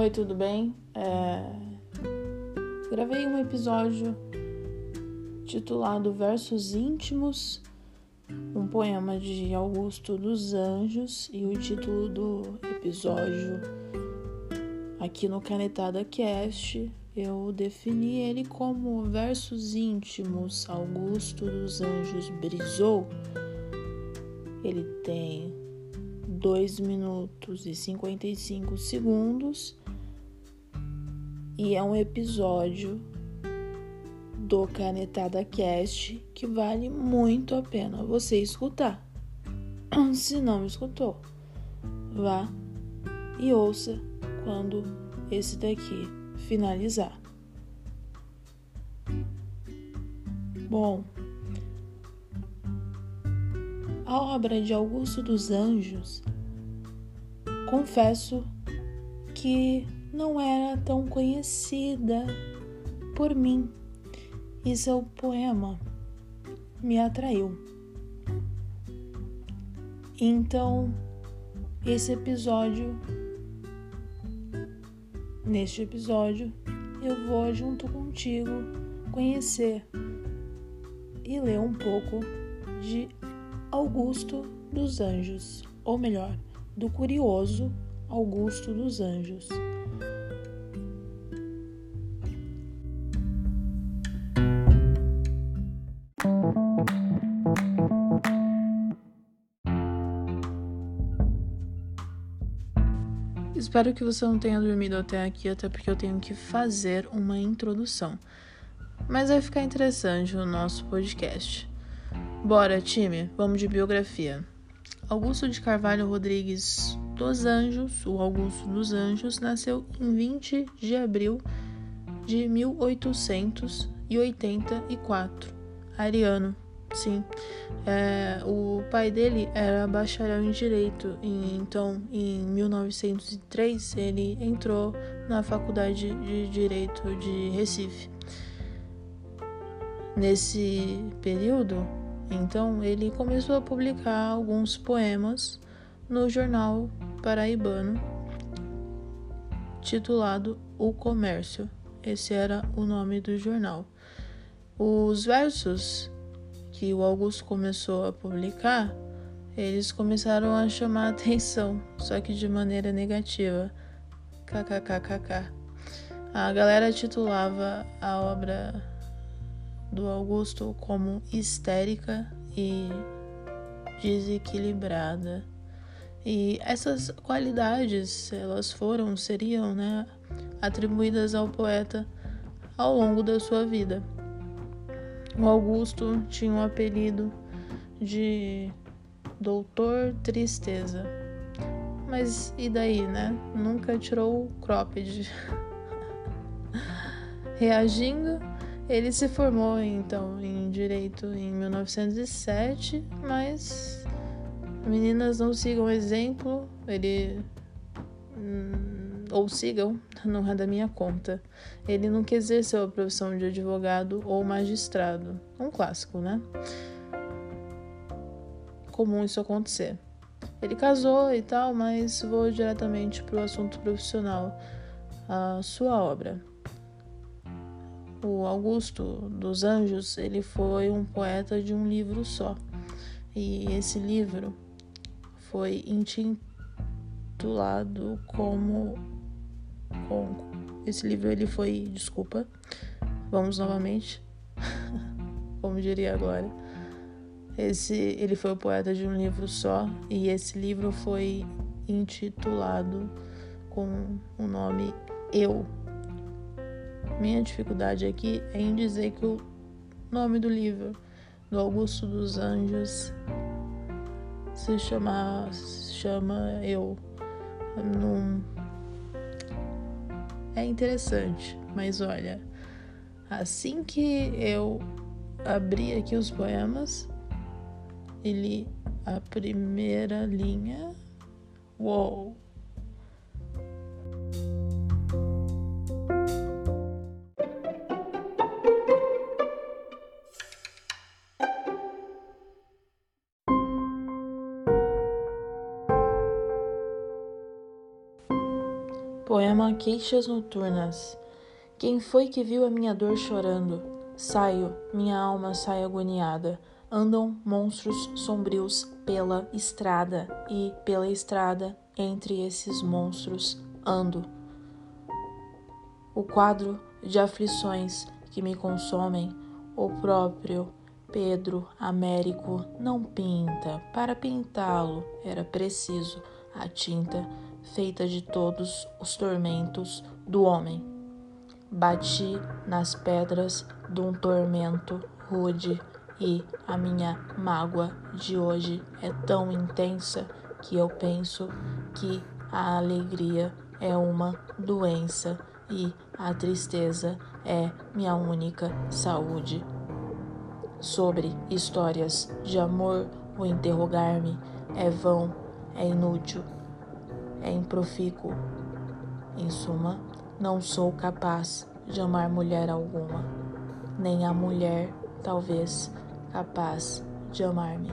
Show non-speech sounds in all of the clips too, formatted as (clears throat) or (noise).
Oi, tudo bem? É... Gravei um episódio titulado Versos Íntimos, um poema de Augusto dos Anjos, e o título do episódio aqui no Canetada Cast eu defini ele como Versos Íntimos Augusto dos Anjos brisou. Ele tem 2 minutos e 55 segundos e é um episódio do Canetada Cast que vale muito a pena você escutar. (clears throat) Se não escutou, vá e ouça quando esse daqui finalizar. Bom, a obra de Augusto dos Anjos, confesso que não era tão conhecida por mim e seu poema me atraiu. Então, esse episódio, neste episódio, eu vou junto contigo conhecer e ler um pouco de Augusto dos Anjos, ou melhor, do curioso Augusto dos Anjos. Espero que você não tenha dormido até aqui, até porque eu tenho que fazer uma introdução. Mas vai ficar interessante o nosso podcast. Bora, time, vamos de biografia. Augusto de Carvalho Rodrigues dos Anjos, o Augusto dos Anjos, nasceu em 20 de abril de 1884. Ariano, sim. É, o pai dele era bacharel em direito, e então em 1903 ele entrou na Faculdade de Direito de Recife. Nesse período, então, ele começou a publicar alguns poemas no jornal paraibano titulado O Comércio. Esse era o nome do jornal. Os versos que o Augusto começou a publicar, eles começaram a chamar atenção, só que de maneira negativa. KKKKK. A galera titulava a obra do Augusto como histérica e desequilibrada. E essas qualidades, elas foram, seriam, né, atribuídas ao poeta ao longo da sua vida. O Augusto tinha o apelido de Doutor Tristeza. Mas e daí, né? Nunca tirou o cropped. (laughs) Reagindo ele se formou então em direito em 1907, mas meninas não sigam exemplo, ele hum, ou sigam, não é da minha conta. Ele nunca exerceu a profissão de advogado ou magistrado. Um clássico, né? Comum isso acontecer. Ele casou e tal, mas vou diretamente para o assunto profissional, a sua obra. O Augusto dos Anjos, ele foi um poeta de um livro só. E esse livro foi intitulado como, como esse livro ele foi, desculpa. Vamos novamente. (laughs) como diria agora. Esse ele foi o poeta de um livro só e esse livro foi intitulado com o nome Eu minha dificuldade aqui é em dizer que o nome do livro do Augusto dos Anjos se chama, se chama Eu. É interessante, mas olha, assim que eu abri aqui os poemas, ele a primeira linha, uou, Poema Queixas Noturnas. Quem foi que viu a minha dor chorando? Saio, minha alma sai agoniada. Andam monstros sombrios pela estrada, e pela estrada, entre esses monstros, ando. O quadro de aflições que me consomem, o próprio Pedro Américo não pinta. Para pintá-lo era preciso a tinta feita de todos os tormentos do homem. Bati nas pedras de um tormento rude e a minha mágoa de hoje é tão intensa que eu penso que a alegria é uma doença e a tristeza é minha única saúde. Sobre histórias de amor, o interrogar-me é vão, é inútil, é improfícuo. Em suma, não sou capaz de amar mulher alguma, nem a mulher, talvez, capaz de amar-me.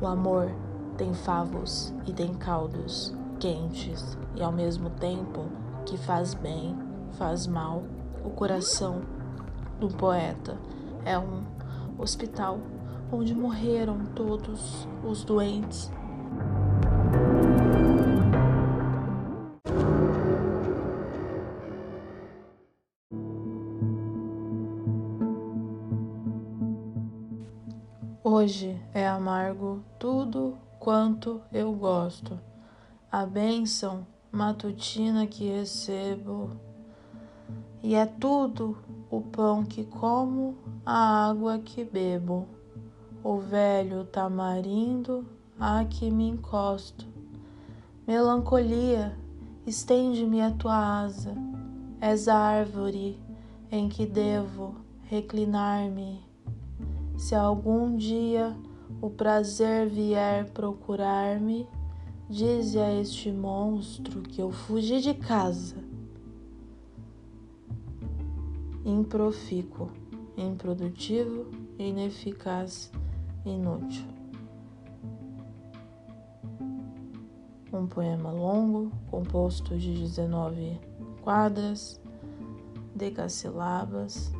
O amor tem favos e tem caldos quentes e ao mesmo tempo que faz bem, faz mal. O coração do poeta é um hospital onde morreram todos os doentes. Hoje é amargo tudo quanto eu gosto. A bênção matutina que recebo, e é tudo o pão que como, a água que bebo, o velho tamarindo a que me encosto. Melancolia, estende-me a tua asa, és a árvore em que devo reclinar-me. Se algum dia o prazer vier procurar-me, dize a este monstro que eu fugi de casa. Improfícuo, improdutivo, ineficaz, inútil. Um poema longo, composto de 19 quadras, decassílabas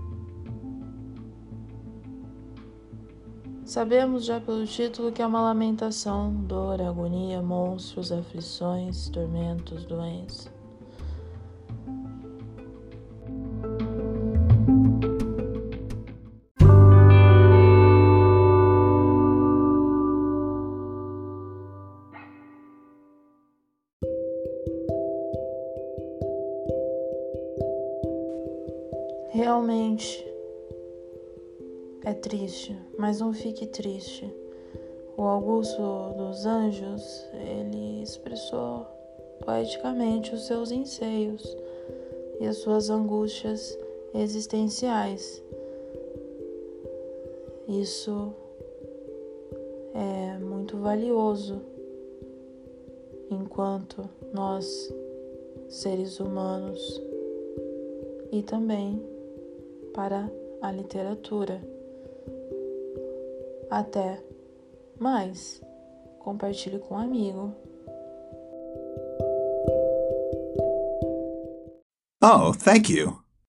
Sabemos já pelo título que é uma lamentação, dor, agonia, monstros, aflições, tormentos, doença. Realmente, é triste, mas não fique triste. O Augusto dos Anjos, ele expressou poeticamente os seus anseios e as suas angústias existenciais. Isso é muito valioso enquanto nós, seres humanos, e também para a literatura. Até mais. Compartilhe com um amigo. Oh, thank you.